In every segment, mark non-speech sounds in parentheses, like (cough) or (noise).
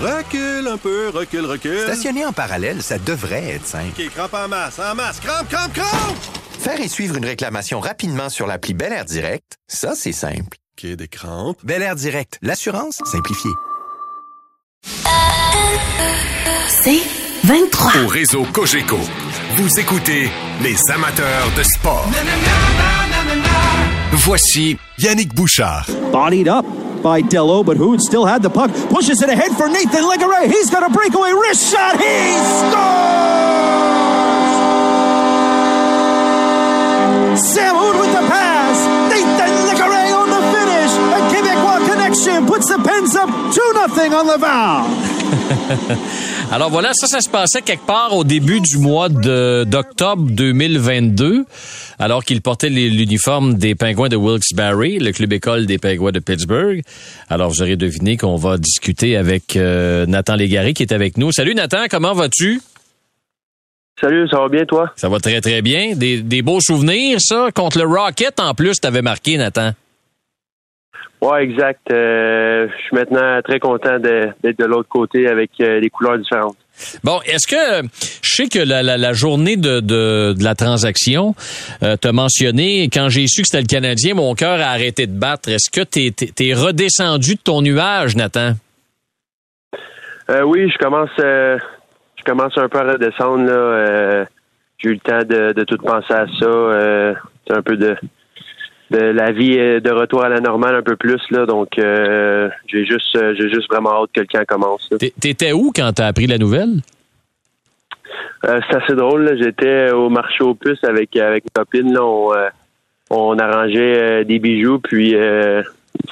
Recule un peu, recule, recule. Stationner en parallèle, ça devrait être simple. OK, crampe en masse, en masse, crampe, crampe, crampe! Faire et suivre une réclamation rapidement sur l'appli Bel Air Direct, ça, c'est simple. OK, des crampes. Bel Air Direct, l'assurance simplifiée. C'est 23. Au réseau Cogeco, vous écoutez les amateurs de sport. Voici Yannick Bouchard. Bodied up by Dello, but Hood still had the puck. Pushes it ahead for Nathan Legare. He's got a breakaway wrist shot. He scores! Sam Hood with the pass. Nathan Legare on the finish. A Quebecois connection puts the Pens up 2-0 on Laval. (laughs) Alors voilà, ça, ça se passait quelque part au début du mois d'octobre 2022, alors qu'il portait l'uniforme des Pingouins de Wilkes-Barre, le club école des Pingouins de Pittsburgh. Alors vous aurez deviné qu'on va discuter avec euh, Nathan Légaré qui est avec nous. Salut Nathan, comment vas-tu? Salut, ça va bien toi? Ça va très très bien. Des, des beaux souvenirs, ça. Contre le Rocket, en plus, t'avais marqué, Nathan. Ouais, exact. Euh, je suis maintenant très content d'être de, l'autre côté avec euh, des couleurs différentes. Bon, est-ce que je sais que la, la, la journée de, de, de la transaction, euh, t'as mentionné quand j'ai su que c'était le Canadien, mon cœur a arrêté de battre. Est-ce que t'es es, redescendu de ton nuage, Nathan? Euh, oui, je commence euh, je commence un peu à redescendre là. Euh, j'ai eu le temps de, de tout penser à ça. Euh, c'est un peu de de la vie euh, de retour à la normale un peu plus là. Donc euh, j'ai juste euh, j'ai juste vraiment hâte que le camp commence. T'étais où quand t'as appris la nouvelle? Euh, c'est assez drôle. là. J'étais au marché aux puces avec avec une copine. Là. On, euh, on arrangeait euh, des bijoux, puis euh,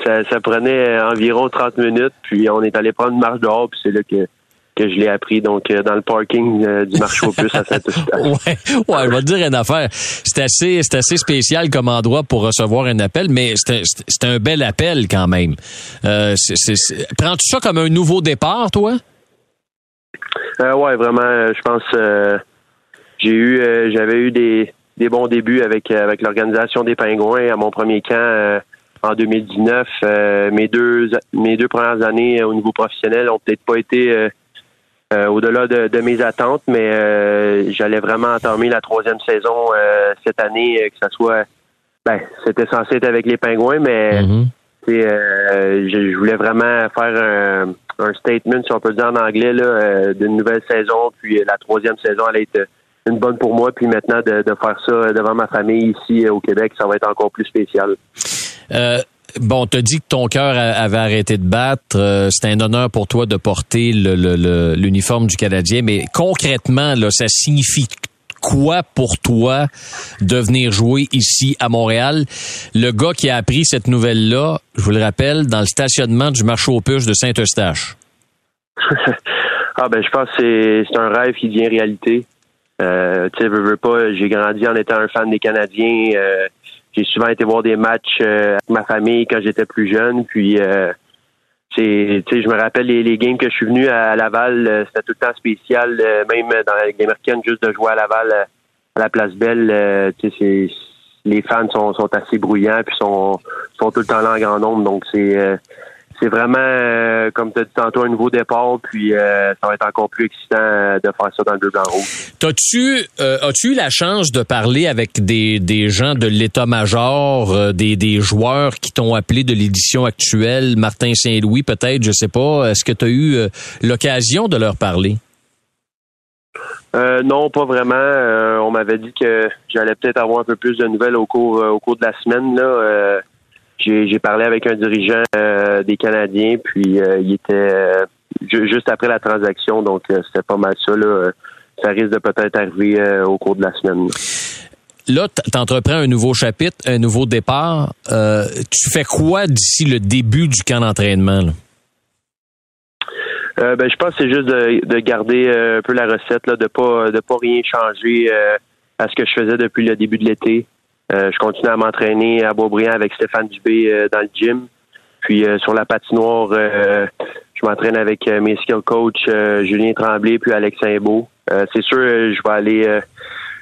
ça, ça prenait environ 30 minutes. Puis on est allé prendre une marche dehors, puis c'est là que que je l'ai appris. Donc euh, dans le parking euh, du marché aux puces à Saint-Eustache. (laughs) Ouais, ouais, je vais te dire une affaire. C'est assez, c'est assez spécial comme endroit pour recevoir un appel, mais c'est un, un bel appel quand même. Euh, Prends-tu ça comme un nouveau départ, toi? Euh, ouais, vraiment. euh, je pense euh, j'ai eu euh, j'avais eu des, des bons débuts avec avec l'organisation des Pingouins à mon premier camp euh, en 2019. Euh, mes deux mes deux premières années au niveau professionnel ont peut-être pas été euh, au-delà de, de mes attentes, mais euh, j'allais vraiment entamer la troisième saison euh, cette année, euh, que ça soit ben c'était censé être avec les Pingouins, mais tu sais, euh, je, je voulais vraiment faire un, un statement, si on peut dire en anglais, là, euh, d'une nouvelle saison. Puis la troisième saison allait être une bonne pour moi. Puis maintenant, de, de faire ça devant ma famille ici au Québec, ça va être encore plus spécial. Bon, t'as dit que ton cœur avait arrêté de battre. Euh, C'était un honneur pour toi de porter le- le- le- l'uniforme du Canadien, mais concrètement, ça signifie quoi pour toi de venir jouer ici à Montréal? Le gars qui a appris cette nouvelle-là, je vous le rappelle, dans le stationnement du marché aux puces de Saint-Eustache. (laughs) ah ben je pense que c'est c'est un rêve qui devient réalité. Euh, tu sais, veux, veux pas, j'ai grandi en étant un fan des Canadiens. Euh, j'ai souvent été voir des matchs euh, avec ma famille quand j'étais plus jeune. Puis euh, c'est, je me rappelle les, les games que je suis venu à Laval, euh, c'était tout le temps spécial, même dans la américaine, juste de jouer à Laval à la Place Belle. c'est, les fans sont, sont assez bruyants puis sont, sont tout le temps là en grand nombre. Donc c'est c'est vraiment, euh, comme tu as dit tantôt, un nouveau départ, puis euh, ça va être encore plus excitant euh, de faire ça dans le bleu blanc rouge. T'as-tu euh, as-tu eu la chance de parler avec des, des gens de l'état-major, euh, des, des joueurs qui t'ont appelé de l'édition actuelle, Martin Saint-Louis peut-être, je sais pas. Est-ce que tu as eu euh, l'occasion de leur parler? Euh, non, pas vraiment. Euh, on m'avait dit que j'allais peut-être avoir un peu plus de nouvelles au cours euh, au cours de la semaine. Là, Euh, j'ai, parlé avec un dirigeant euh, des Canadiens, puis euh, il était euh, ju- juste après la transaction, donc euh, c'était pas mal ça. Là. Ça risque de peut-être arriver euh, au cours de la semaine. Là, t- t'entreprends un nouveau chapitre, un nouveau départ. Euh, tu fais quoi d'ici le début du camp d'entraînement? Euh, ben, je pense que c'est juste de, de garder euh, un peu la recette, là, de pas de pas rien changer euh, à ce que je faisais depuis le début de l'été. Euh, je continue à m'entraîner à Beaubriand avec Stéphane Dubé euh, dans le gym. Puis euh, sur la patinoire, je m'entraîne avec mes skill coach euh, Julien Tremblay puis Alex. Euh, c'est sûr, je vais aller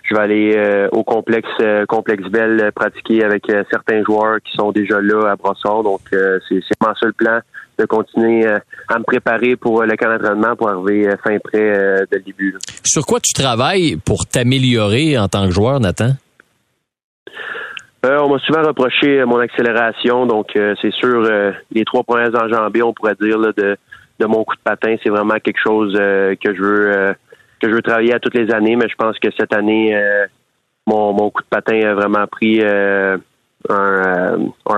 je vais aller euh, au complexe euh, complexe Bell pratiquer avec certains joueurs qui sont déjà là à Brossard. Donc c'est mon seul plan de continuer à me préparer pour le camp d'entraînement pour arriver fin prêt le début. Sur quoi tu travailles pour t'améliorer en tant que joueur, Nathan? Euh, on m'a souvent reproché mon accélération, donc euh, c'est sûr euh, les trois premières enjambées, on pourrait dire de, mon coup de patin, c'est vraiment quelque chose que je veux que je veux travailler à toutes les années, mais je pense que cette année mon, coup de patin a vraiment pris un,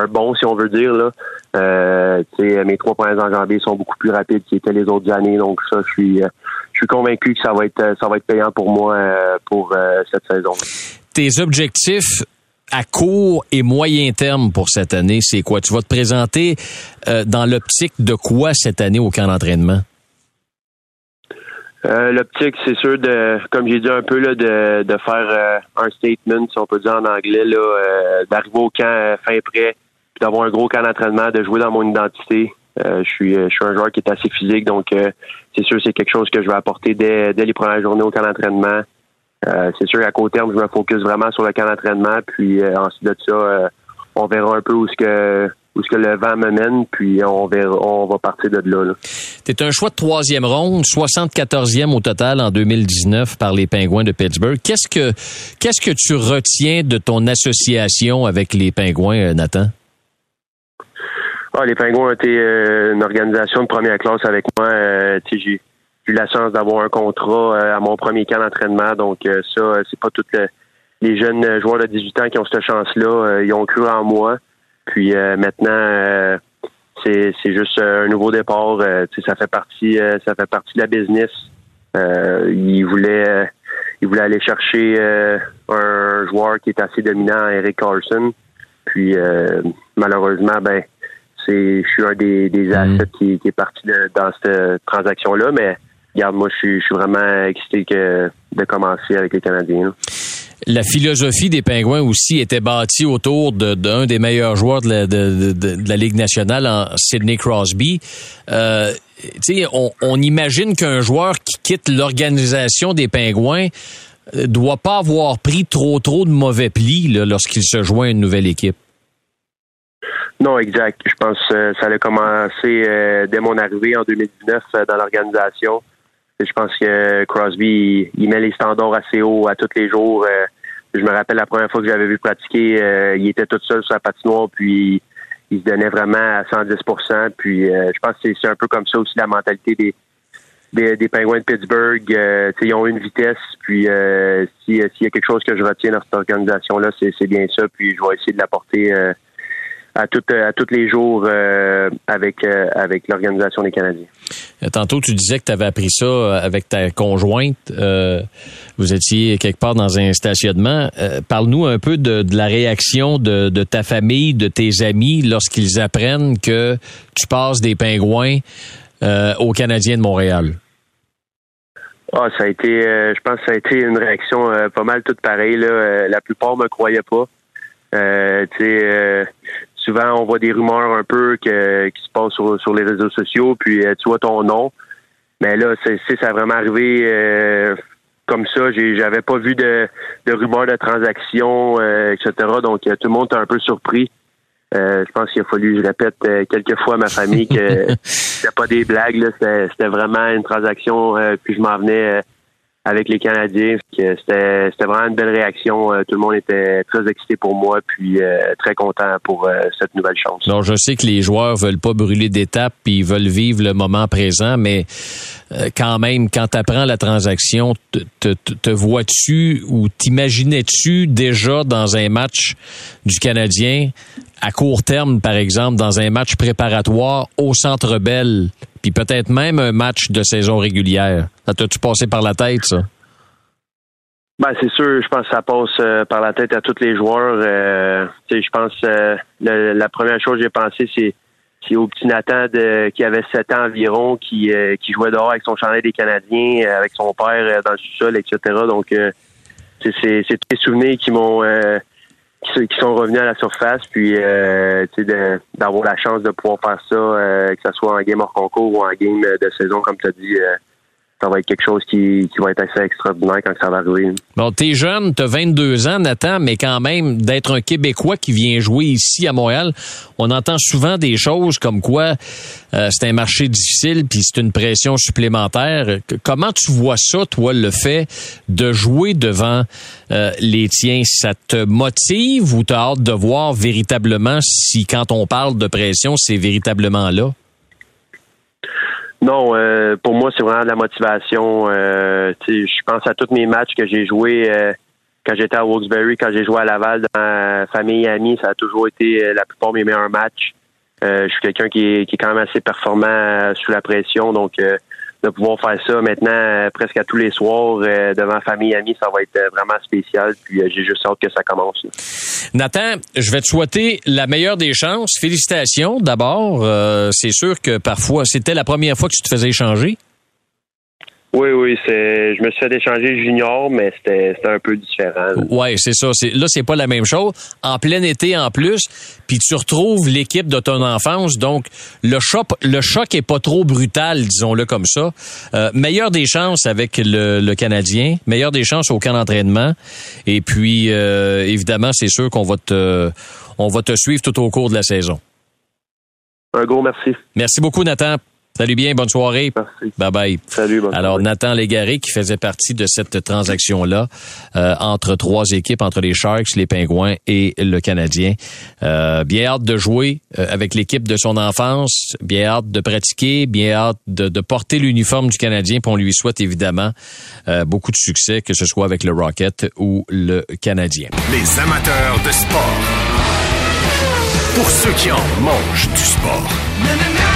bon, si on veut dire mes trois premières enjambées sont beaucoup plus rapides qu'étaient les autres années, donc ça, je suis je suis convaincu que ça va être ça va être payant pour moi pour cette saison. Tes objectifs à court et moyen terme pour cette année, c'est quoi? Tu vas te présenter euh, dans l'optique de quoi cette année au camp d'entraînement? Euh, L'optique, c'est sûr de, comme j'ai dit un peu là, de, de faire euh, un statement, si on peut dire en anglais, là, euh, d'arriver au camp euh, fin prêt, puis d'avoir un gros camp d'entraînement, de jouer dans mon identité. Je suis je suis un joueur qui est assez physique, donc c'est sûr c'est quelque chose que je vais apporter dès, dès les premières journées au camp d'entraînement. Euh, c'est sûr qu'à court terme, je me focus vraiment sur le camp d'entraînement, puis euh, ensuite de ça, euh, on verra un peu où ce que où ce que le vent me mène, puis on verra, on va partir de là. là. T'es un choix de troisième ronde, 74e au total en 2019 par les Pingouins de Pittsburgh. Qu'est-ce que qu'est-ce que tu retiens de ton association avec les Pingouins, euh, Nathan? Ah, les Pingouins ont été euh, une organisation de première classe avec moi. Euh, j'ai eu la chance d'avoir un contrat euh, à mon premier camp d'entraînement. Donc euh, ça, euh, c'est pas tous le- les jeunes joueurs de 18 ans qui ont cette chance-là. Ils ont cru en moi. Puis maintenant, c'est c'est juste un nouveau départ. Tu sais, ça fait partie, ça fait partie de la business. Ils voulaient, ils voulaient aller chercher un joueur qui est assez dominant, Eric Carlson. Puis malheureusement, ben c'est je suis un des, des assets qui, qui est parti de- dans cette transaction-là, mais regarde, moi je suis je suis vraiment excité que de commencer avec les Canadiens. là. La philosophie des Pingouins aussi était bâtie autour de- d'un des meilleurs joueurs de la, de, de- de la Ligue nationale, en Sidney Crosby. Euh, tu sais, on, on imagine qu'un joueur qui quitte l'organisation des Pingouins euh, doit pas avoir pris trop trop de mauvais plis lorsqu'il se joint à une nouvelle équipe. Non, exact. Je pense que ça a commencé euh, dès mon arrivée en 2019 euh, dans l'organisation. Je pense que Crosby, il, met les standards assez haut à tous les jours. Euh, je me rappelle la première fois que j'avais vu pratiquer, euh, il était tout seul sur la patinoire, puis il se donnait vraiment à 110 Puis euh, je pense que c'est- un peu comme ça aussi la mentalité des, des, des Penguins de Pittsburgh. Ils ont une vitesse, puis si- s'il y a quelque chose que je retiens dans cette organisation-là, c'est bien ça. Puis je vais essayer de l'apporter à, tout, à tous les jours euh, avec, euh, avec l'organisation des Canadiens. Euh, Tantôt, tu disais que tu avais appris ça euh, avec ta conjointe. Euh, vous étiez quelque part dans un stationnement. Euh, Parle-nous un peu de, de la réaction de, de ta famille, de tes amis, lorsqu'ils apprennent que tu passes des pingouins euh, aux Canadiens de Montréal. Ah, ça a été, euh, je pense que ça a été une réaction euh, pas mal toute pareille. Là. Euh, la plupart me croyaient pas. Euh, tu sais, euh, souvent on voit des rumeurs un peu que, qui se passent sur, sur les réseaux sociaux, puis euh, tu vois ton nom. Mais là, c'est, c'est- ça a vraiment arrivé euh, comme ça. J'ai, j'avais pas vu de, de rumeurs de transactions, euh, etc. Donc euh, tout le monde est un peu surpris. Euh, je pense qu'il a fallu, je répète euh, quelques fois à ma famille que (laughs) c'était pas des blagues, là, c'était, c'était vraiment une transaction. euh, puis je m'en venais euh, avec les Canadiens. C'était, vraiment une belle réaction. Euh, tout le monde était très excité pour moi, puis euh, très content pour euh, cette nouvelle chance. Donc, je sais que les joueurs veulent pas brûler d'étapes puis ils veulent vivre le moment présent, mais quand même, quand tu apprends la transaction, te, te- te vois-tu ou t'imaginais-tu déjà dans un match du Canadien à court terme, par exemple, dans un match préparatoire au Centre Bell, puis peut-être même un match de saison régulière? Ça t'a-tu passé par la tête, ça? Ben c'est sûr, je pense que ça passe euh, par la tête à tous les joueurs. Euh, je pense euh, la première chose que j'ai pensé, c'est au petit Nathan qui avait 7 ans environ, qui, jouait dehors avec son chandail des Canadiens, avec son père dans le sous-sol, etc. Donc c'est tous les souvenirs qui m'ont qui, sont- revenus à la surface, puis euh, d'avoir la chance de pouvoir faire ça, euh, que ce soit en game hors concours ou en game de saison, comme tu as dit. Ça va être quelque chose qui, qui va être assez extraordinaire quand ça va arriver. Bon, t'es jeune, t'as 22 ans, Nathan, mais quand même, d'être un Québécois qui vient jouer ici à Montréal, on entend souvent des choses comme quoi euh, c'est un marché difficile puis c'est une pression supplémentaire. Comment tu vois ça, toi, le fait de jouer devant euh, les tiens? Ça te motive ou t'as hâte de voir véritablement si, quand on parle de pression, c'est véritablement là? Non, euh, pour moi, c'est vraiment de la motivation. Euh, je pense à tous mes matchs que j'ai joués euh, quand j'étais à Wilkes-Barre, quand j'ai joué à Laval dans ma famille et amis. Ça a toujours été la plupart de mes meilleurs matchs. je suis quelqu'un qui est, qui est quand même assez performant sous la pression, donc de pouvoir faire ça maintenant euh, presque à tous les soirs euh, devant famille et amis, ça va être euh, vraiment spécial. Puis j'ai juste hâte que ça commence. Nathan, je vais te souhaiter la meilleure des chances. Félicitations d'abord. c'est sûr que parfois, c'était la première fois que tu te faisais échanger. Oui, oui, c'est. Je me suis fait échanger junior, mais c'était un peu différent. Oui, c'est ça. Là, c'est pas la même chose. En plein été en plus, puis tu retrouves l'équipe de ton enfance, donc le choc, le choc est pas trop brutal, disons-le comme ça. Euh, meilleure des chances avec le, Canadien, meilleure des chances au camp d'entraînement, et puis euh, évidemment, c'est sûr qu'on va te, on va te suivre tout au cours de la saison. Un gros merci. Merci beaucoup, Nathan. Salut bien, bonne soirée. Merci. Bye bye. Salut, bonne Alors, Nathan Légaré qui faisait partie de cette transaction-là euh, entre trois équipes, entre les Sharks, les Pingouins et le Canadien. Euh, bien hâte de jouer euh, avec l'équipe de son enfance, bien hâte de pratiquer, bien hâte de, de porter l'uniforme du Canadien. Puis on lui souhaite évidemment beaucoup de succès, que ce soit avec le Rocket ou le Canadien. Les amateurs de sport. Pour ceux qui en mangent du sport.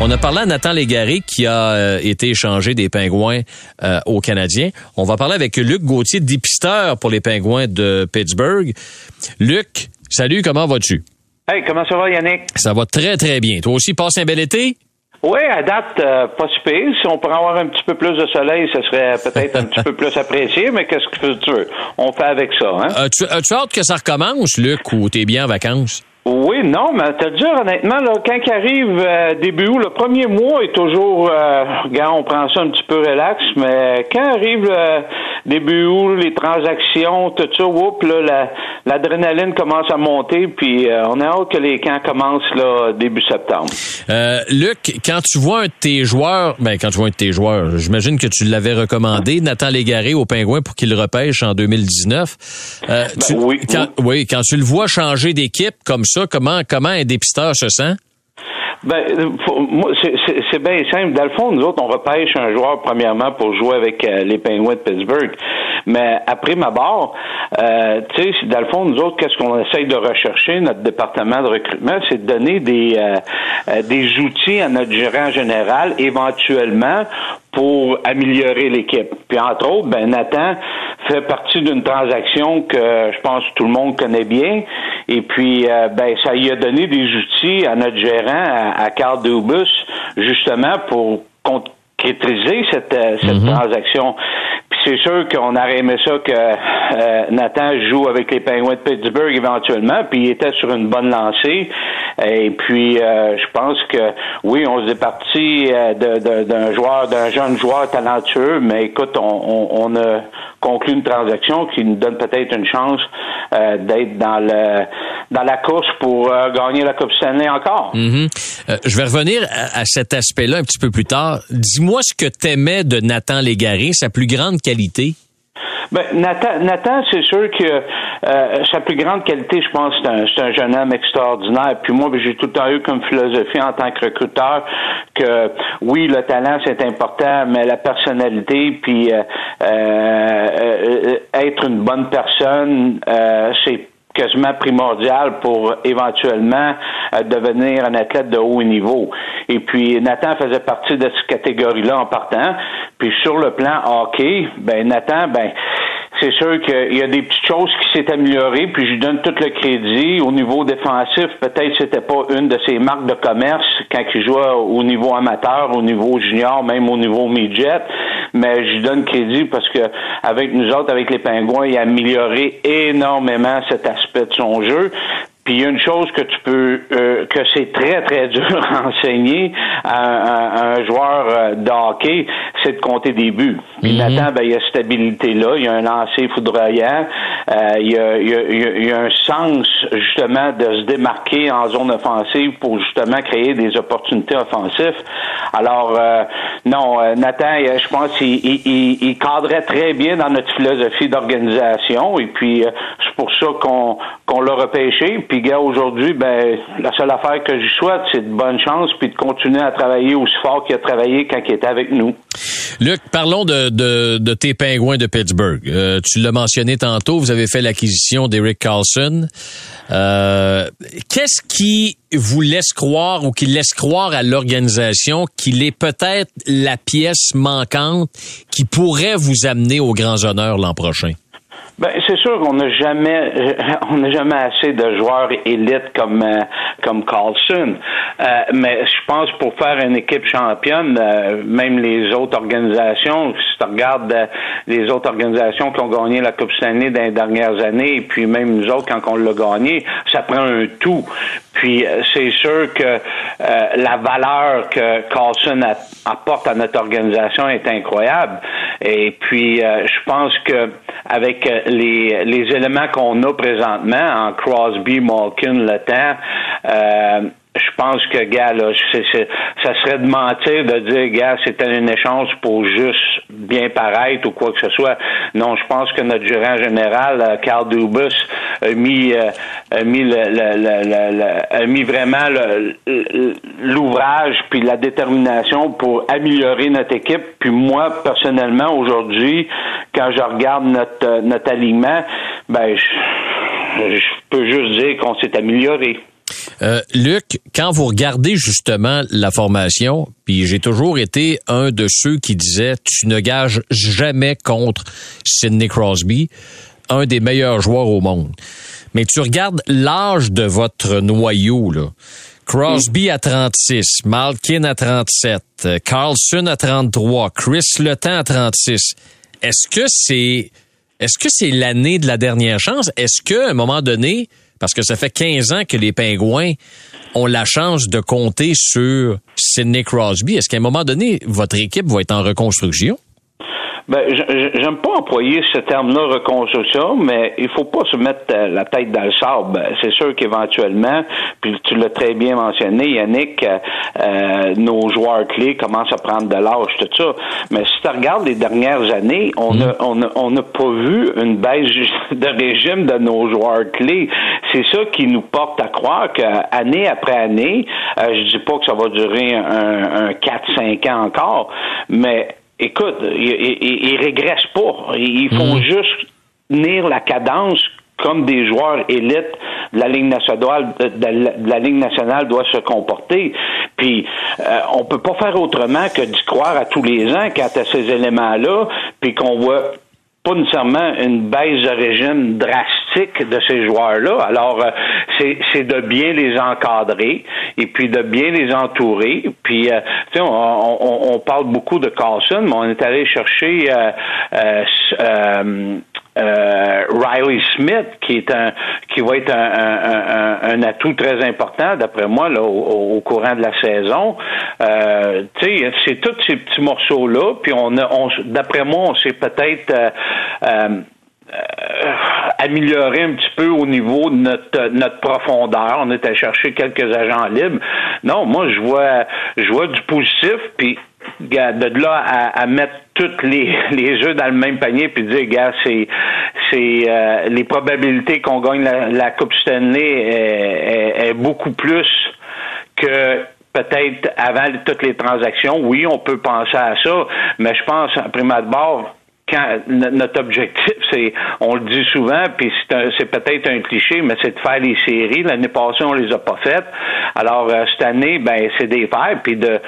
On a parlé à Nathan Légaré qui a euh, été échangé des Pingouins euh, aux Canadiens. On va parler avec Luc Gauthier, dépisteur pour les Pingouins de Pittsburgh. Luc, salut, comment vas-tu? Hey, comment ça va, Yannick? Ça va très, très bien. Toi aussi, passe un bel été? Oui, à date, euh, pas super. Si on pourrait avoir un petit peu plus de soleil, ce serait peut-être un petit peu plus apprécié, mais qu'est-ce que tu veux? On fait avec ça, hein? As-tu as hâte que ça recommence, Luc, ou t'es bien en vacances? Oui, non, mais te dire honnêtement, là, quand il arrive euh, début août, le premier mois est toujours, euh, regarde, on prend ça un petit peu relax, mais quand arrive euh, début août, les transactions, tout ça, whoop, là, l'adrénaline commence à monter, puis euh, on a hâte que les camps commencent là début septembre. Luc, quand tu vois un de tes joueurs, ben quand tu vois un de tes joueurs, j'imagine que tu l'avais recommandé, Nathan Légaré au Pingouin pour qu'il repêche en 2019. Ben oui, quand, oui, quand tu le vois changer d'équipe comme comment, comment un dépisteur se sent? Ben, c'est bien simple. Dans le fond, nous autres, on repêche un joueur premièrement pour jouer avec euh, les Penguins de Pittsburgh. Mais après ma barre, euh, tu sais, dans le fond, nous autres, qu'est-ce qu'on essaye de rechercher, notre département de recrutement, c'est de donner des, euh, des outils à notre gérant général, éventuellement, pour améliorer l'équipe. Puis entre autres, ben Nathan fait partie d'une transaction que je pense que tout le monde connaît bien. Et puis ben ça lui a donné des outils à notre gérant, à, Carl Dubus, justement pour concrétiser cette, cette mm-hmm. transaction c'est sûr qu'on aurait aimé ça que euh, Nathan joue avec les Penguins de Pittsburgh éventuellement, puis il était sur une bonne lancée. Et puis, euh, je pense que oui, on se départit euh, d'un joueur, d'un jeune joueur talentueux, mais écoute, on, on, a conclu une transaction qui nous donne peut-être une chance d'être dans le dans la course pour gagner la Coupe Stanley encore. Mm-hmm. je vais revenir à, cet aspect-là un petit peu plus tard. Dis-moi ce que t'aimais de Nathan Légaré, sa plus grande qualité? Ben, Nathan, Nathan c'est sûr que euh, sa plus grande qualité, je pense, c'est un, un, jeune homme extraordinaire. Puis moi, j'ai tout le temps eu comme philosophie en tant que recruteur que oui, le talent c'est important, mais la personnalité, puis euh, euh, être une bonne personne, c'est quasiment primordial pour éventuellement euh, devenir un athlète de haut niveau. Et puis Nathan faisait partie de cette catégorie-là en partant. Puis sur le plan hockey, ben Nathan, ben c'est sûr qu'il y a des petites choses qui s'est améliorées, puis je lui donne tout le crédit. Au niveau défensif, peut-être c'était pas une de ses marques de commerce quand il jouait au niveau amateur, au niveau junior, même au niveau midget, mais je lui donne crédit parce que avec nous autres, avec les Pingouins, il a amélioré énormément cet aspect de son jeu. Puis il y a une chose que tu peux, euh, que c'est très très (laughs) dur à enseigner à, un joueur euh, de hockey, c'est de compter des buts. Puis Nathan, ben, il y a cette habilité-là, il y a un lancer foudroyant, euh, il, y a, il, y a, il, y a, un sens justement de se démarquer en zone offensive pour justement créer des opportunités offensives. Alors non, Nathan, je pense qu'il il, il, cadrait très bien dans notre philosophie d'organisation et puis c'est pour ça qu'on l'a repêché. Puis, gars, aujourd'hui, ben, la seule affaire que je souhaite, c'est de bonne chance puis de continuer à travailler aussi fort qu'il a travaillé quand il était avec nous. Luc, parlons de, de, de tes pingouins de Pittsburgh. Euh, tu l'as mentionné tantôt, vous avez fait l'acquisition d'Eric Carlson. Euh, Qu'est-ce qui vous laisse croire ou qui laisse croire à l'organisation qu'il est peut-être la pièce manquante qui pourrait vous amener aux grands honneurs l'an prochain? Ben, c'est sûr qu'on n'a jamais, (laughs) on n'a jamais assez de joueurs élites comme euh, comme Carlson. Euh, mais je pense pour faire une équipe championne, euh, même les autres organisations, si tu regardes les autres organisations qui ont gagné la Coupe Stanley dans les dernières années, et puis même nous autres quand on l'a gagné, ça prend un tout. Puis c'est sûr que la valeur que Carlson apporte à notre organisation est incroyable. Et puis je pense que avec les, les éléments qu'on a présentement en Crosby, Malkin, Le Temps, euh, je pense que, gars, là, ça serait de mentir de dire, gars, c'était un échange pour juste bien paraître ou quoi que ce soit. Non, je pense que notre gérant général, euh, Carl Dubus, a mis, euh, a mis, le, le, le, a mis vraiment l'ouvrage puis la détermination pour améliorer notre équipe. Puis moi, personnellement, aujourd'hui, quand je regarde notre, notre alignement, ben, je peux juste dire qu'on s'est amélioré. Euh, Luc, quand vous regardez justement la formation, puis j'ai toujours été un de ceux qui disait tu ne gages jamais contre Sidney Crosby, un des meilleurs joueurs au monde. Mais tu regardes l'âge de votre noyau là. Crosby à 36, Malkin à 37, Carlson à 33, Chris Letang à 36. Est-ce que c'est est-ce que c'est l'année de la dernière chance? Est-ce qu'à un moment donné, parce que ça fait 15 ans que les Pingouins ont la chance de compter sur Sidney Crosby. Est-ce qu'à un moment donné, votre équipe va être en reconstruction? Ben, j'aime pas employer ce terme-là reconstruction, mais il faut pas se mettre euh, la tête dans le sable. C'est sûr qu'éventuellement, puis tu l'as très bien mentionné, Yannick, euh, euh, nos joueurs clés commencent à prendre de l'âge, tout ça. Mais si tu regardes les dernières années, on n'a mm. on n'a pas vu une baisse (laughs) de régime de nos joueurs clés. C'est ça qui nous porte à croire qu'année après année, je dis pas que ça va durer un, un 4-5 ans encore, mais écoute, ils, ne régressent pas. Ils font mhm. juste tenir la cadence comme des joueurs élites de la Ligue nationale, de la, Ligue nationale doit se comporter. Puis euh, on peut pas faire autrement que d'y croire à tous les ans quand à ces éléments-là, puis qu'on voit pas nécessairement une baisse de régime drastique de ces joueurs-là. Alors, euh, c'est de bien les encadrer et puis de bien les entourer. Puis, euh, tu sais, on, on, parle beaucoup de Carlson, mais on est allé chercher euh, euh, Riley Smith, qui est un qui va être un, un, atout très important, d'après moi, là, au, courant de la saison. Euh, c'est tous ces petits morceaux-là, puis on a, on, d'après moi, on s'est peut-être euh, euh, amélioré un petit peu au niveau de notre, notre profondeur. On était chercher quelques agents libres. Non, moi, je vois, je vois du positif, puis de là à, mettre tous les, (laughs) les dans le même panier puis dire gars c'est c'est euh, les probabilités qu'on gagne la, Coupe Stanley est, beaucoup plus que peut-être avant toutes les transactions. Oui, on peut penser à ça, mais je pense, à prime abord, notre objectif, (laughs) c'est, on le dit souvent, puis c'est peut-être un cliché, mais c'est de faire les séries. L'année passée, on les a pas faites. Alors euh, cette année, ben c'est des faire, puis de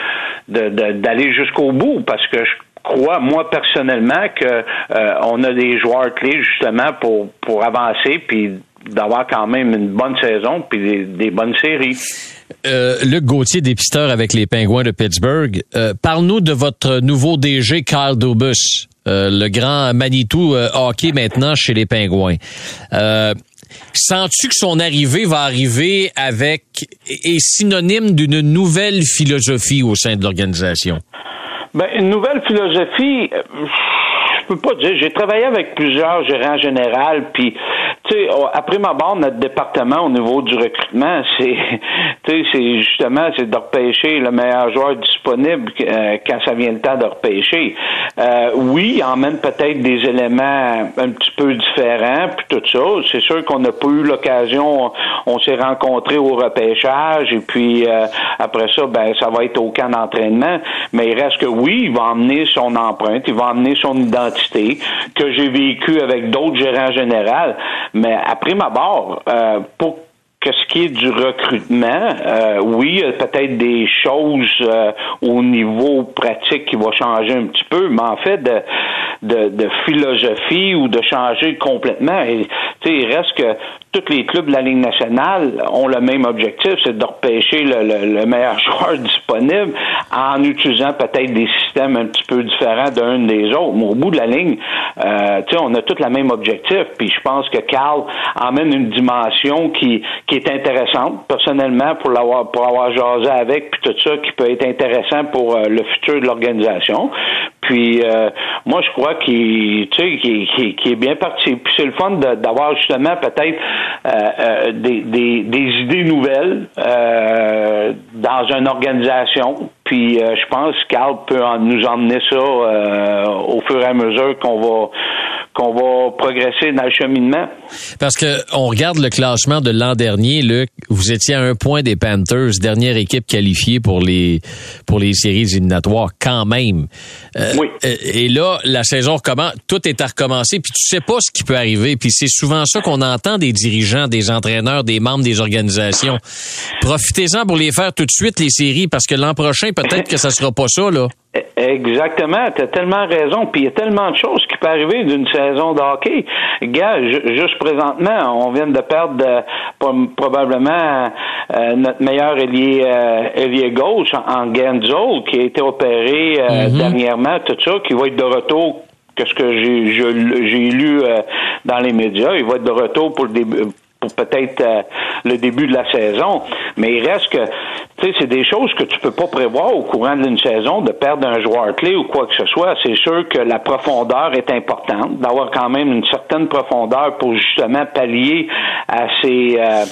d'aller jusqu'au bout, parce que je crois, moi personnellement, que euh, on a des joueurs clés justement pour pour avancer puis d'avoir quand même une bonne saison puis des, bonnes séries. Euh, Luc Gauthier, dépisteur avec les Pingouins de Pittsburgh. Parle-nous de votre nouveau DG, Carl Dubus, euh, le grand Manitou euh, hockey maintenant chez les Pingouins. Euh, Sens-tu que son arrivée va arriver avec est synonyme d'une nouvelle philosophie au sein de l'organisation? Ben, une nouvelle philosophie, euh, je peux pas dire. J'ai travaillé avec plusieurs gérants généraux, puis sais, après ma barre, notre département au niveau du recrutement, (laughs) c'est, c'est justement, c'est de repêcher le meilleur joueur disponible euh, quand ça vient le temps de repêcher. Euh, oui, il emmène peut-être des éléments un petit peu différents, puis tout ça. C'est sûr qu'on n'a pas eu l'occasion. On, s'est rencontrés au repêchage, et puis euh, après ça, ben, ça va être au camp d'entraînement. Mais il reste que oui, il va emmener son empreinte, il va emmener son identité que j'ai vécu avec d'autres gérants généraux. Après ma barre, pour ce qui est du recrutement, euh, oui, peut-être des choses euh, au niveau pratique qui va changer un petit peu, mais en fait de, de, philosophie ou de changer complètement. Et, il reste que tous les clubs de la Ligue nationale ont le même objectif, c'est de repêcher le, le, le, meilleur (laughs) joueur disponible en utilisant peut-être des systèmes un petit peu différents d'un des autres. Mais au bout de la ligne, euh, on a tous le même objectif. Puis je pense que Carl emmène une dimension qui, est intéressante, personnellement, pour l'avoir pour avoir jasé avec, puis tout ça, qui peut être intéressant pour euh, le futur de l'organisation. Puis euh, moi, je crois qu'il qu qu est bien parti. Puis c'est le fun d'avoir justement peut-être des, des, des, idées nouvelles euh, dans une organisation. Puis euh, je pense qu'Al peut en, nous emmener ça euh, au fur et à mesure qu'on va qu'on va progresser dans le cheminement. Parce que on regarde le classement de l'an dernier, Luc, vous étiez à un point des Panthers, dernière équipe qualifiée pour les pour les séries éliminatoires quand même. Euh, oui. Et là, la saison recommence, tout est à recommencer, puis tu sais pas ce qui peut arriver, puis c'est souvent ça qu'on entend des dirigeants, des entraîneurs, des membres des organisations. Profitez-en pour les faire tout de suite les séries, parce que l'an prochain peut-être que ça sera pas ça là. Exactement, tu as tellement raison. Puis il y a tellement de choses qui peuvent arriver d'une saison de hockey. Gars, juste présentement, on vient de perdre euh, probablement euh, notre meilleur ailier, euh, ailier gauche en, Genzo, qui a été opéré mm-hmm. dernièrement, tout ça, qui va être de retour qu'est-ce que j'ai j'ai lu dans les médias, il va être de retour pour le début pour peut-être le début de la saison, mais il reste que tu sais, c'est des choses que tu peux pas prévoir au courant d'une saison, de perdre un joueur clé ou quoi que ce soit. C'est sûr que la profondeur est importante, d'avoir quand même une certaine profondeur pour justement pallier à ces euh,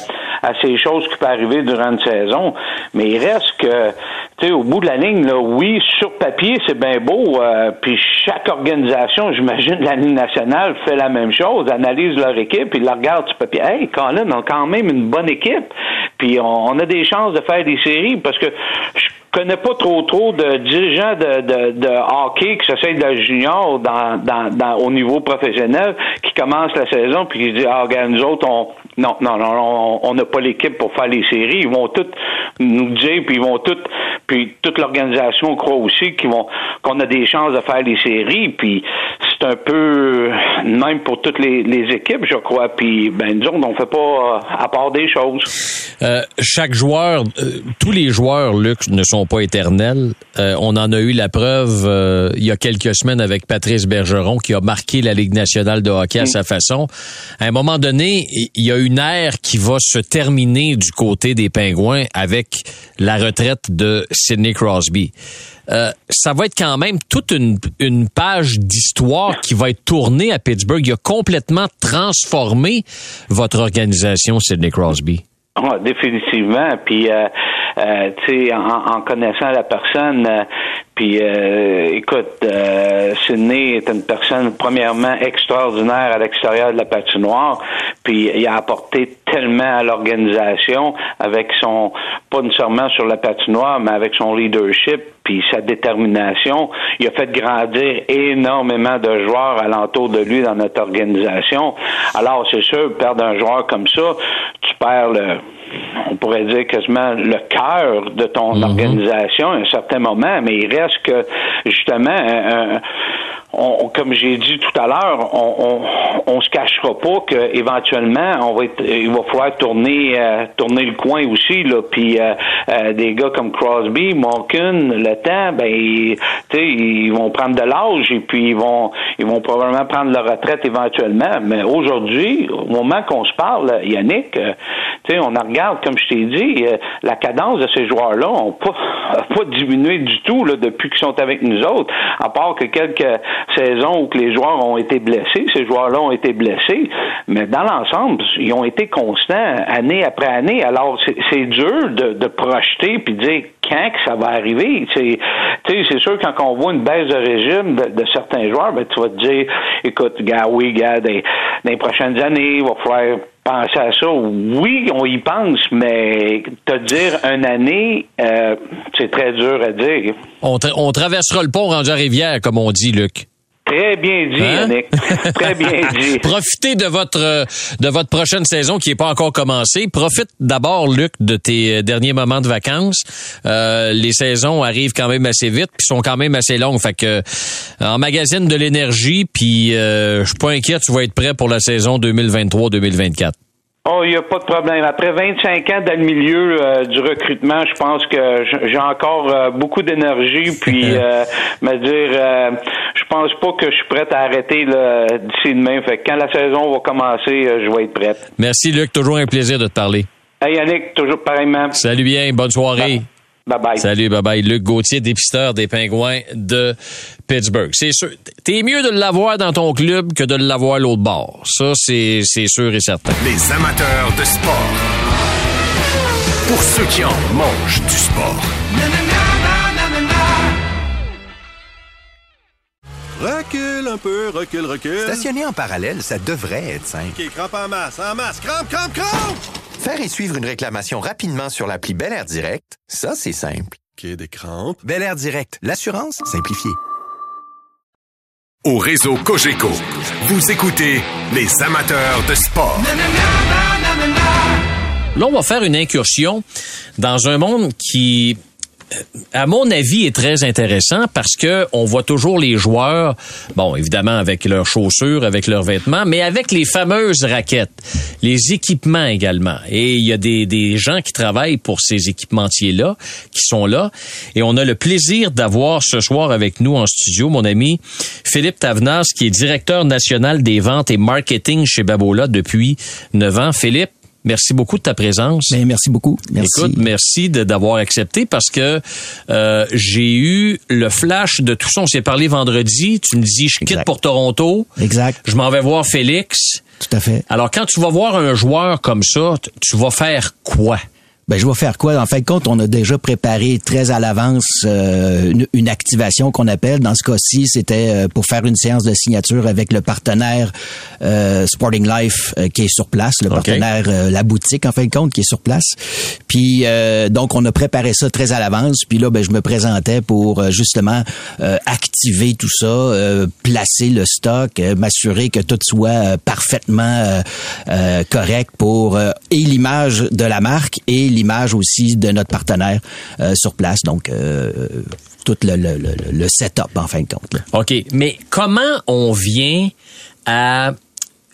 à ces choses qui peuvent arriver durant une saison. Mais il reste que, tu sais, au bout de la ligne, là, oui, sur papier, c'est bien beau. Euh, puis chaque organisation, (laughs) j'imagine, la Ligue nationale fait la même chose, analyse leur équipe, puis la regarde sur papier. Hey, Colin, a quand même une bonne équipe. Puis on, a des chances de faire des séries parce que je connais pas trop trop de dirigeants de, de, hockey qui s'essayent de la junior dans, au niveau professionnel qui commencent la saison puis qui disent ah regarde nous autres on non non non on n'a pas l'équipe pour faire les séries ils vont toutes nous dire puis ils vont toutes puis toute l'organisation croit aussi qu'ils vont qu'on a des chances de faire les séries puis c'est un peu même pour toutes les, les équipes je crois puis ben autres on fait pas à part des choses euh, chaque joueur euh, tous les joueurs Luc ne sont pas éternels. Euh, on en a eu la preuve euh, il y a quelques semaines avec Patrice Bergeron qui a marqué la Ligue nationale de hockey à sa façon. À un moment donné, il y a une ère qui va se terminer du côté des Pingouins avec la retraite de Sidney Crosby. Euh, ça va être quand même toute une, une page d'histoire qui va être tournée à Pittsburgh. Il a complètement transformé votre organisation, Sidney Crosby. Oh, définitivement. Puis, euh, euh, tu sais, en, en, connaissant la personne, euh, puis, euh, écoute, euh, Sidney est une personne premièrement extraordinaire à l'extérieur de la patinoire, puis il a apporté tellement à l'organisation avec son, pas nécessairement sur la patinoire, mais avec son leadership, puis sa détermination. Il a fait grandir énormément de joueurs alentour de lui dans notre organisation. Alors, c'est sûr, perdre un joueur comme ça, tu perds le on pourrait dire quasiment le cœur de ton Mhm. organisation à un certain moment, mais il reste que justement, un- un- on- comme j'ai dit tout à l'heure, on, on, on se cachera pas que éventuellement on va être, il va falloir tourner euh, tourner le coin aussi là, puis euh, euh, des gars comme Crosby, Malkin, le temps, ben ils, ils vont prendre de l'âge et puis ils vont ils vont probablement prendre leur retraite éventuellement. Mais aujourd'hui, au moment qu'on se parle, Yannick, euh, tu on regarde comme je t'ai dit, euh, la cadence de ces joueurs-là ont pas (laughs) pas diminué du tout là, depuis qu'ils sont avec nous autres, à part que quelques saisons où que les joueurs ont été blessés, ces joueurs-là ont été blessés, mais dans l'ensemble, ils ont été constants année après année. Alors c'est dur de, de projeter puis de dire quand que ça va arriver. C'est c'est sûr quand on voit une baisse de régime de, de certains joueurs, ben tu vas te dire, écoute, gars, oui, gars, dans les prochaines années, il va falloir penser à ça. Oui, on y pense, mais te dire une année, euh, c'est très dur à dire. On, tra- on traversera le pont rendu à Rivière, comme on dit, Luc. Très bien dit, Hein? Yannick. (laughs) Très bien dit. Profitez de votre euh, de votre prochaine saison qui n'est pas encore commencée. Profite d'abord, Luc, de tes euh, derniers moments de vacances. Euh, les saisons arrivent quand même assez vite, puis sont quand même assez longues. Fait que en magazine de l'énergie, puis euh, je suis pas inquiet, tu vas être prêt pour la saison 2023-2024. Oh, il n'y a pas de problème. Après 25 ans dans le milieu euh, du recrutement, je pense que j'ai encore euh, beaucoup d'énergie. Puis, euh, me dire, euh, je pense pas que je suis prête à arrêter d'ici demain. Fait que quand la saison va commencer, je vais être prête. Merci, Luc. Toujours un plaisir de te parler. Hey Yannick, toujours pareillement. Salut bien. Bonne soirée. Bye bye. Salut, bye bye. Luc Gauthier, dépisteur des Pingouins de Pittsburgh. C'est sûr. T'es mieux de l'avoir dans ton club que de l'avoir à l'autre bord. Ça, c'est, c'est sûr et certain. Les amateurs de sport. Pour ceux qui en mangent du sport. Recule un peu, recule, recule. Stationner en parallèle, ça devrait être simple. OK, crampe en masse, en masse. Crampe, crampe, crampe! Faire et suivre une réclamation rapidement sur l'appli Bel Air Direct, ça, c'est simple. OK, des crampes. Bel Air Direct, l'assurance simplifiée. Au réseau Cogeco, vous écoutez les amateurs de sport. Là, on va faire une incursion dans un monde qui, à mon avis, est très intéressant parce que on voit toujours les joueurs, bon, évidemment avec leurs chaussures, avec leurs vêtements, mais avec les fameuses raquettes, les équipements également. Et il y a des, des gens qui travaillent pour ces équipementiers-là, qui sont là. Et on a le plaisir d'avoir ce soir avec nous en studio mon ami Philippe Tavenas, qui est directeur national des ventes et marketing chez Babola depuis 9 ans. Philippe, Merci beaucoup de ta présence. Ben, merci beaucoup. Merci. Écoute, merci de- d'avoir accepté parce que euh, j'ai eu le flash de tout ça. On s'est parlé vendredi. Tu me dis, je quitte pour Toronto. Exact. Je m'en vais voir Félix. Tout à fait. Alors, quand tu vas voir un joueur comme ça, tu vas faire quoi? Ben, je vais faire quoi? En fin de compte, on a déjà préparé très à l'avance euh, une, une activation qu'on appelle. Dans ce cas-ci, c'était euh, pour faire une séance de signature avec le partenaire euh, Sporting Life euh, qui est sur place, le partenaire, euh, la boutique, en fin de compte, qui est sur place. Puis, euh, donc, on a préparé ça très à l'avance. Puis là, ben, je me présentais pour euh, justement euh, activer tout ça, euh, placer le stock, euh, m'assurer que tout soit euh, parfaitement correct pour euh, et l'image de la marque et l'image aussi de notre partenaire euh, sur place. Donc, euh, tout le, setup, en fin de compte. OK. Mais comment on vient à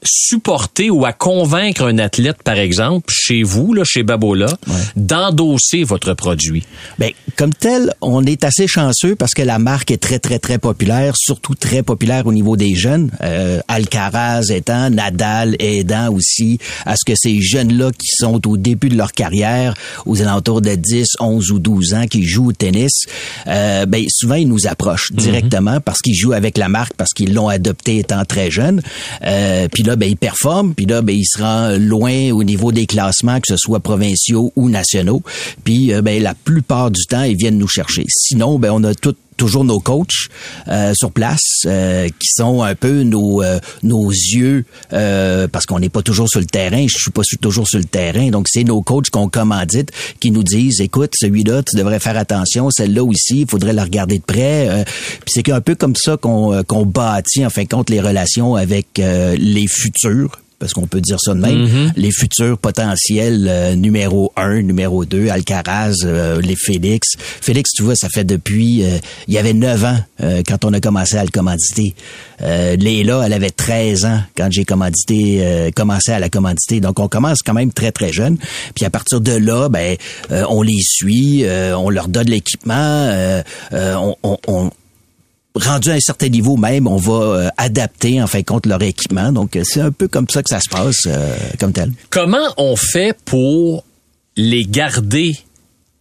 supporter ou à convaincre un athlète, par exemple, chez vous, là, chez Babola, d'endosser votre produit? Ben, comme tel, on est assez chanceux parce que la marque est très, très, très populaire, surtout très populaire au niveau des jeunes. Euh, Alcaraz étant, Nadal aidant aussi à ce que ces jeunes-là qui sont au début de leur carrière, aux alentours de 10, 11 ou 12 ans, qui jouent au tennis, euh, ben, souvent, ils nous approchent directement parce qu'ils jouent avec la marque, parce qu'ils l'ont adopté étant très jeunes. Euh, puis là, ben, ils performent, puis là, ben, ils se loin au niveau des classements, que ce soit provinciaux ou nationaux. Puis, euh, ben, la plupart du temps, ils viennent nous chercher. Sinon, ben, on a tout toujours nos coachs euh, sur place euh, qui sont un peu nos euh, nos yeux euh, parce qu'on n'est pas toujours sur le terrain. Je suis pas toujours sur le terrain. Donc c'est nos coachs qu'on commandite qui nous disent écoute celui-là tu devrais faire attention. Celle-là aussi il faudrait la regarder de près. Euh, puis c'est un peu comme ça qu'on euh, qu'on bâtit en fin de compte les relations avec les futurs parce qu'on peut dire ça de même, Mhm. les futurs potentiels euh, numéro 1, numéro 2, Alcaraz, euh, les Félix. Félix, tu vois, ça fait depuis, euh, il y avait 9 ans euh, quand on a commencé à le commanditer. Euh, Léla, elle avait 13 ans quand j'ai commandité, euh, commencé à la commanditer. Donc, on commence quand même très, très jeune. Puis à partir de là, ben, euh, on les suit, euh, on leur donne l'équipement, euh, euh, on, on- on- rendu à un certain niveau même, on va euh, adapter en fin de compte leur équipement. Donc euh, c'est un peu comme ça que ça se passe euh, comme tel. Comment on fait pour les garder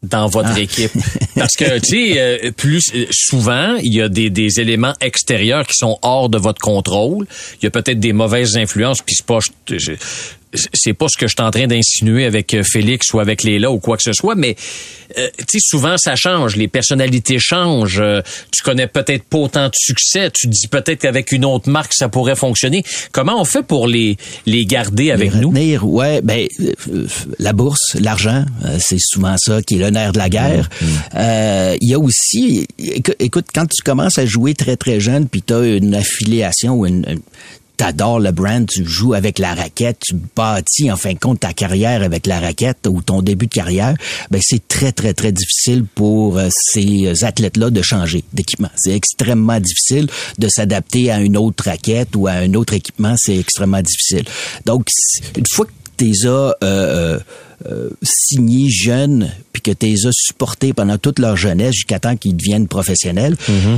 dans votre Ah. équipe? (laughs) Parce que, tu sais, euh, plus souvent, il y a des, des éléments extérieurs qui sont hors de votre contrôle. Il y a peut-être des mauvaises influences, puis c'est pas... je- je- c'est pas ce que je suis en train d'insinuer avec euh, Félix ou avec Léla ou quoi que ce soit, mais euh, tu sais souvent ça change, les personnalités changent. euh, tu connais peut-être pas autant de succès, tu te dis peut-être qu'avec une autre marque ça pourrait fonctionner. Comment on fait pour les les garder avec Les nous? retenir, ouais, ben euh, la bourse, l'argent, euh, c'est souvent ça qui est le nerf de la guerre. Euh, Il y a aussi, écou- écoute, quand tu commences à jouer très très jeune, puis tu as une affiliation ou une, une- T'adores le brand, tu joues avec la raquette, tu bâtis en fin de compte ta carrière avec la raquette ou ton début de carrière, ben c'est très très très difficile pour euh, ces athlètes-là de changer d'équipement. C'est extrêmement difficile de s'adapter à une autre raquette ou à un autre équipement, c'est extrêmement difficile. Donc une fois que tu les as euh, euh, signés jeunes, puis que tu les as supportés pendant toute leur jeunesse jusqu'à temps qu'ils deviennent professionnels,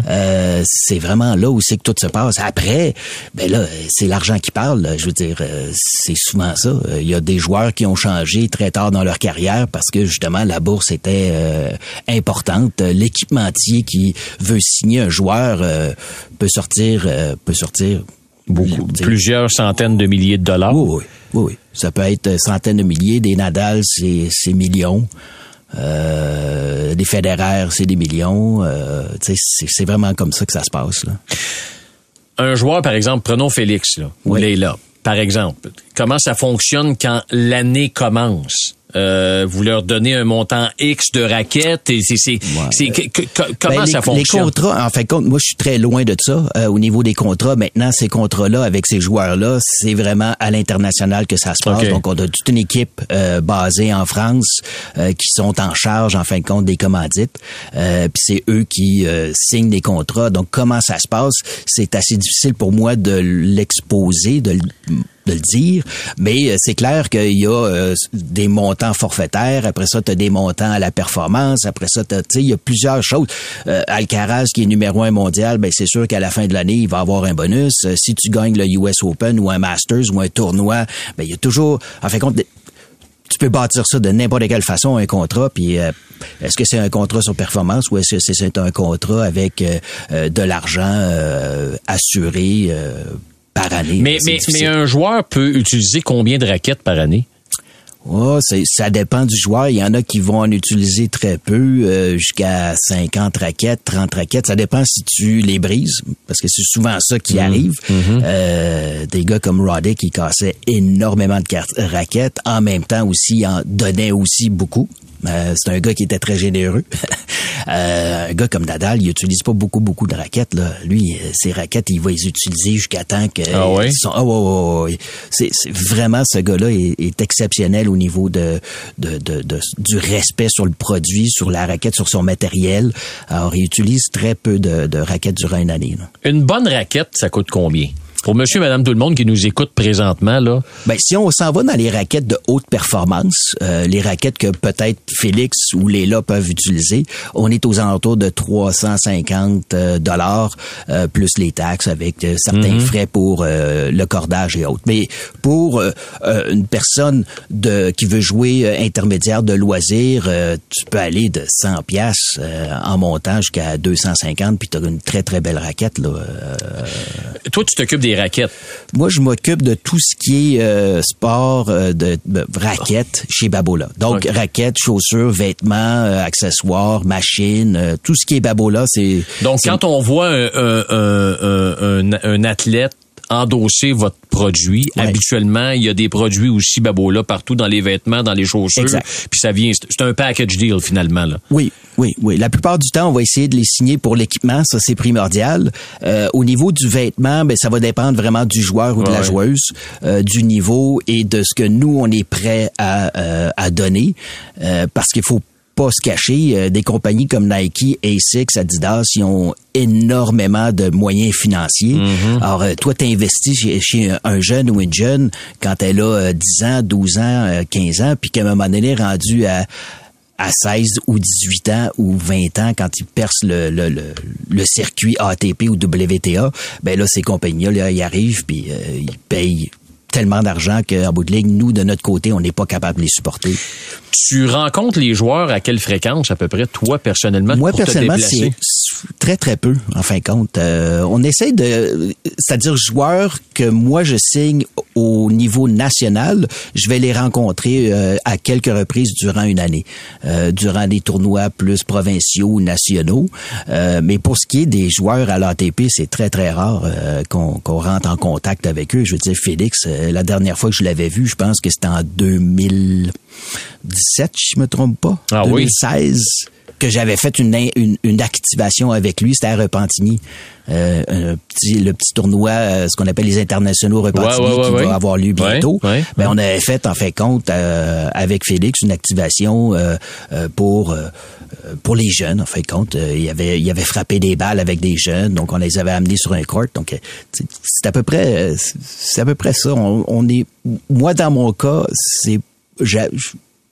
euh, c'est vraiment là où c'est que tout se passe. Après, ben là, c'est l'argent qui parle. là. Je veux dire, euh, c'est souvent ça. Euh, Il y a des joueurs qui ont changé très tard dans leur carrière parce que justement la bourse était euh, importante. L'équipementier qui veut signer un joueur euh, peut sortir, euh, peut sortir Beaucoup, plusieurs centaines de milliers de dollars. oui, oui, oui, oui. Ça peut être centaines de milliers. Des Nadal, c'est c'est millions. Euh, des Federer, c'est des millions. Euh, c'est vraiment comme ça que ça se passe. Là. un joueur, par exemple, prenons Félix, là, ou. Leila, par exemple. Comment ça fonctionne quand l'année commence? Euh, vous leur donnez un montant X de raquettes et c'est que- comment Ben, ça fonctionne? Les contrats, en fin de compte, moi, je suis très loin de ça. euh, au niveau des contrats, maintenant, ces contrats-là, avec ces joueurs-là, c'est vraiment à l'international que ça se passe. Donc, on a toute une équipe euh, basée en France euh, qui sont en charge, en fin de compte, des commandites. Euh, Puis c'est eux qui euh, signent des contrats. Donc, comment ça se passe? C'est assez difficile pour moi de l'exposer, de de le dire, mais euh, c'est clair qu'il y a euh, des montants forfaitaires, après ça, tu as des montants à la performance, après ça, tu sais, il y a plusieurs choses. Euh, Alcaraz, qui est numéro un mondial, ben c'est sûr qu'à la fin de l'année, il va avoir un bonus. Euh, si tu gagnes le US Open ou un Masters ou un tournoi, ben il y a toujours, en de compte, tu peux bâtir ça de n'importe quelle façon, un contrat, puis euh, est-ce que c'est un contrat sur performance ou est-ce que c'est un contrat avec euh, euh, de l'argent euh, assuré par année? mais, mais un joueur peut utiliser combien de raquettes par année? Oh, ça dépend du joueur. Il y en a qui vont en utiliser très peu, euh, jusqu'à 50 raquettes, 30 raquettes. Ça dépend si tu les brises, parce que c'est souvent ça qui arrive. Euh, des gars comme Roddick qui cassaient énormément de raquettes, en même temps aussi en donnait aussi beaucoup. Euh, c'est un gars qui était très généreux. (laughs) Euh, un gars comme Nadal, il utilise pas beaucoup, beaucoup de raquettes. Là. Lui, euh, ses raquettes, il va les utiliser jusqu'à temps que... Ah sont- ah. C'est, c'est vraiment ce gars-là est, est exceptionnel au niveau de, de, de, de- du respect sur le produit, sur la raquette, sur son matériel. Alors, il utilise très peu de, de raquettes durant une année. Là. Une bonne raquette, ça coûte combien? Pour monsieur et madame tout le monde qui nous écoute présentement, là, Ben, si on s'en va dans les raquettes de haute performance, euh, les raquettes que peut-être Félix ou Léla peuvent utiliser, on est aux alentours de 350 euh, dollars euh, plus les taxes avec euh, certains frais pour euh, le cordage et autres. Mais pour une personne de qui veut jouer intermédiaire de loisirs, euh, tu peux aller de 100 pièces en montant jusqu'à 250 puis tu as une très très belle raquette là. Euh, toi, tu t'occupes des raquettes. moi, je m'occupe de tout ce qui est euh, sport euh, de, de raquettes chez Babola. Donc, raquettes, chaussures, vêtements, euh, accessoires, machines, tout ce qui est Babola, c'est... Donc, quand on voit un, un, un, un, un- un athlète endosser votre produit. Ouais. Habituellement, il y a des produits aussi Babola partout dans les vêtements, dans les chaussures. Exact. Puis ça vient, c'est un package deal finalement là. Oui, oui, oui. La plupart du temps, on va essayer de les signer pour l'équipement, ça c'est primordial. Euh, au niveau du vêtement, ben ça va dépendre vraiment du joueur ou de la joueuse, euh, du niveau et de ce que nous on est prêt à, euh, à donner, Euh, parce qu'il faut pas se cacher. euh, des compagnies comme Nike, Asics, Adidas, ils ont énormément de moyens financiers. Alors, euh, toi, tu investis chez, chez un jeune ou une jeune quand elle a euh, 10 ans, 12 ans, euh, 15 ans, puis qu'à un moment donné, rendu à à 16 ou 18 ans ou 20 ans, quand ils percent le, le, le, le circuit ATP ou WTA, ben là, ces compagnies-là, là, ils arrivent puis euh, ils payent tellement d'argent qu'en bout de ligne, nous, de notre côté, on n'est pas capable de les supporter. Tu rencontres les joueurs à quelle fréquence à peu près, toi personnellement, Moi, pour te personnellement, déplacer? Très, très peu, en fin de compte. Euh, on essaie de... C'est-à-dire, joueurs que moi, je signe au niveau national, je vais les rencontrer euh, à quelques reprises durant une année, euh, durant des tournois plus provinciaux nationaux. Mais pour ce qui est des joueurs à l'ATP, c'est très, très rare qu'on rentre en contact avec eux. Je veux dire, Félix, la dernière fois que je l'avais vu, je pense que c'était en 2017, si je me trompe pas. Ah oui. 2016 que j'avais fait une, une, une activation avec lui, c'était à Repentigny. Euh, un petit, le petit tournoi, euh, ce qu'on appelle les internationaux Repentigny, Ouais, ouais, ouais, qui va avoir lieu bientôt. Ben, on avait fait, en fin de compte, euh, avec Félix, une activation euh, euh, pour euh, pour les jeunes, en fin de compte. Euh, il, avait, il avait frappé des balles avec des jeunes, donc on les avait amenés sur un court. Donc, c'est à peu près c'est- à peu près ça. On, on est, moi, dans mon cas, c'est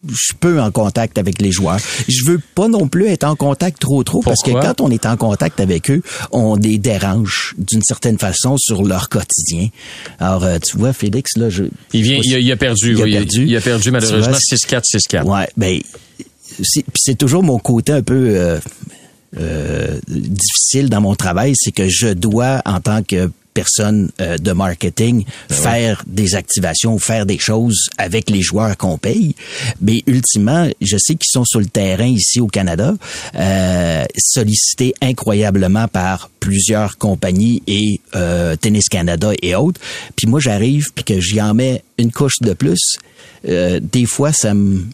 je je suis peu en contact avec les joueurs. Je veux pas non plus être en contact trop trop parce que quand on est en contact avec eux, on les dérange d'une certaine façon sur leur quotidien. Alors euh, tu vois Félix là, je Il vient, il a, il a perdu, Il a oui, perdu. il a perdu malheureusement vois, 6-4, 6-4. Ouais, ben c'est toujours mon côté un peu euh, euh, difficile dans mon travail, c'est que je dois en tant que personne euh, de marketing faire des activations, faire des choses avec les joueurs qu'on paye. Mais ultimement, je sais qu'ils sont sur le terrain ici au Canada, euh, sollicités incroyablement par plusieurs compagnies et euh, Tennis Canada et autres. Puis moi, j'arrive puis que j'y en mets une couche de plus. Euh, des fois, ça me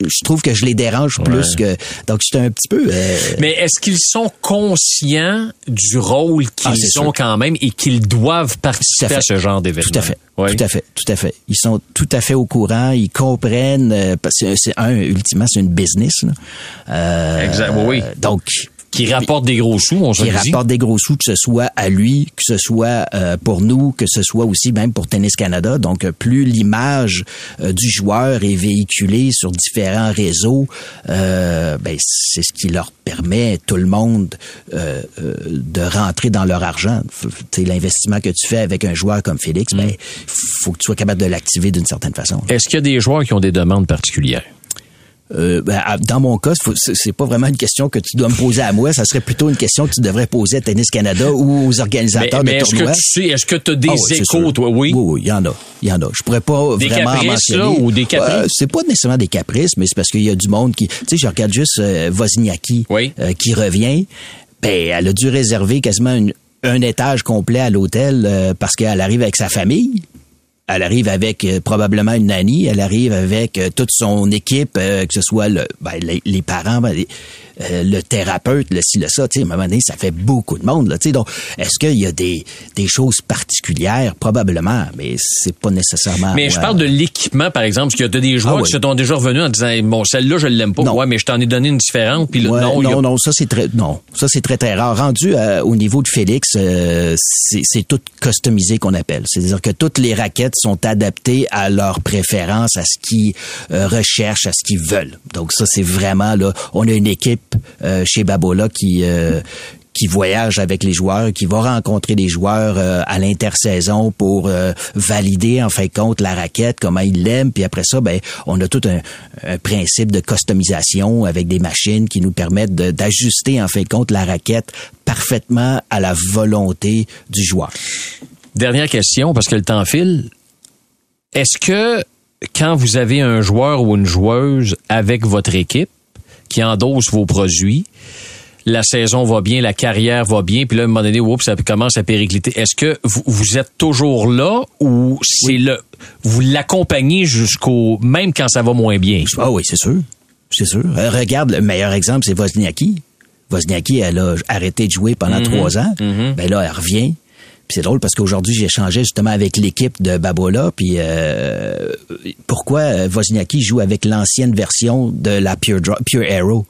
je, trouve que je les dérange plus que donc j'étais un petit peu euh, Mais est-ce qu'ils sont conscients du rôle qu'ils Ah, ont sûr. quand même et qu'ils doivent participer à ce genre d'événement? Tout à fait. Oui. Tout à fait. Tout à fait. Ils sont tout à fait au courant. Ils comprennent. euh, parce que c'est un, ultimement, c'est une business. Là. Euh, Exact, oui. Donc, Qui rapportent des gros sous, on se qui rapporte des gros sous, que ce soit à lui, que ce soit euh, pour nous, que ce soit aussi même pour Tennis Canada. Donc, euh, plus l'image euh, du joueur est véhiculée sur différents réseaux, euh, ben, c'est ce qui leur permet, tout le monde, euh, euh, de rentrer dans leur argent. L'investissement que tu fais avec un joueur comme Félix, Mm. ben, faut que tu sois capable de l'activer d'une certaine façon. Est-ce qu'il y a des joueurs qui ont des demandes particulières? Euh, ben, dans mon cas, c'est pas vraiment une question que tu dois me poser à moi. Ça serait plutôt une question que tu devrais poser à Tennis Canada ou aux Mais, organisateurs mais de est-ce que tournois. tu sais, est-ce que tu as des Ah oui, c'est échos, toi? Oui. Oui, oui, il y en a. Il y en a. Je pourrais pas Des vraiment caprices, mentionner. là, ou des caprices? Euh, c'est pas nécessairement des caprices, mais c'est parce qu'il y a du monde qui... Tu sais, je regarde juste euh, Wozniacki Oui. euh, qui revient. Ben, elle a dû réserver quasiment une- un étage complet à l'hôtel euh, parce qu'elle arrive avec sa famille. Elle arrive avec euh, probablement une nanny, elle arrive avec euh, toute son équipe, euh, que ce soit le, ben, les, les parents, ben, les- euh, le thérapeute, le ci, le ça. Tu sais, à un moment donné, ça fait beaucoup de monde. Là, tu sais, donc, est-ce qu'il y a des, des choses particulières? Probablement, mais c'est pas nécessairement... Mais je parle de l'équipement, par exemple, parce qu'il y a des joueurs Ah oui. qui se sont déjà revenus en disant, bon, celle-là, je l'aime pas. Non. Ouais, mais je t'en ai donné une différente. Puis Ouais, non, a- non, non, ça c'est très, non, ça c'est très très rare. Rendu euh, au niveau de Félix, euh, c'est c'est tout customisé qu'on appelle. C'est-à-dire que toutes les raquettes sont adaptées à leurs préférences, à ce qu'ils euh, recherchent, à ce qu'ils veulent. Donc ça c'est vraiment là, on a une équipe euh, chez Babola qui euh, qui voyage avec les joueurs, qui va rencontrer des joueurs euh, à l'intersaison pour euh, valider en fin de compte la raquette, comment ils l'aiment, puis après ça, ben on a tout un, un principe de customisation avec des machines qui nous permettent d'ajuster en fin de compte la raquette parfaitement à la volonté du joueur. Dernière question, parce que le temps file. Est-ce que quand vous avez un joueur ou une joueuse avec votre équipe qui endosse vos produits, la saison va bien, la carrière va bien, puis là, à un moment donné, oups, ça commence à péricliter. Est-ce que vous, vous êtes toujours là ou c'est le vous l'accompagnez jusqu'au même quand ça va moins bien? Ah oui, c'est sûr. C'est sûr. Euh, regarde, le meilleur exemple, c'est Wozniacki. Wozniacki, elle a arrêté de jouer pendant Mhm. trois ans. Mhm. Ben là, elle revient. C'est drôle parce qu'aujourd'hui, j'ai échangé justement avec l'équipe de Babola. Puis euh, pourquoi euh, Wozniacki joue avec l'ancienne version de la Pure, Pure Arrow?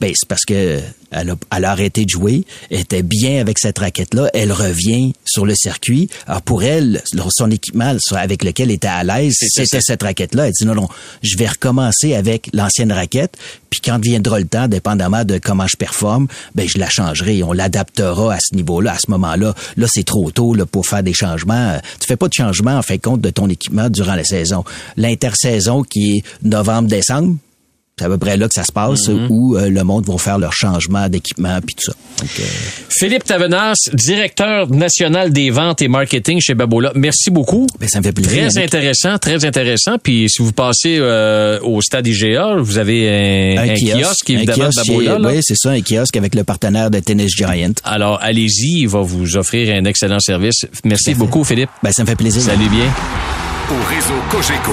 Ben, c'est parce que elle a, elle a arrêté de jouer, elle était bien avec cette raquette-là, elle revient sur le circuit. Alors pour elle, son équipement avec lequel elle était à l'aise, C'était c'était cette raquette-là. Elle dit non, non, je vais recommencer avec l'ancienne raquette, puis quand viendra le temps, dépendamment de comment je performe, ben je la changerai, on l'adaptera à ce niveau-là, à ce moment-là. Là, c'est trop tôt là, pour faire des changements. Tu fais pas de changement en fin de compte de ton équipement durant la saison. L'intersaison qui est novembre-décembre, c'est à peu près là que ça se passe, Mhm. où euh, le monde va faire leur changement d'équipement puis tout ça. Donc, euh, Philippe Tavenas, directeur national des ventes et marketing chez Babola. Merci beaucoup. ben, ça me fait plaisir. Très Yannick. intéressant, très intéressant. Puis si vous passez euh, au stade IGA, vous avez un, un kiosque, évidemment, un de kiosque Babola. qui est- là. Oui, c'est ça, un kiosque avec le partenaire de Tennis Giant. Alors, allez-y, il va vous offrir un excellent service. Merci beaucoup, Philippe. Ben, ça me fait plaisir. Salut bien. Au réseau Cogeco,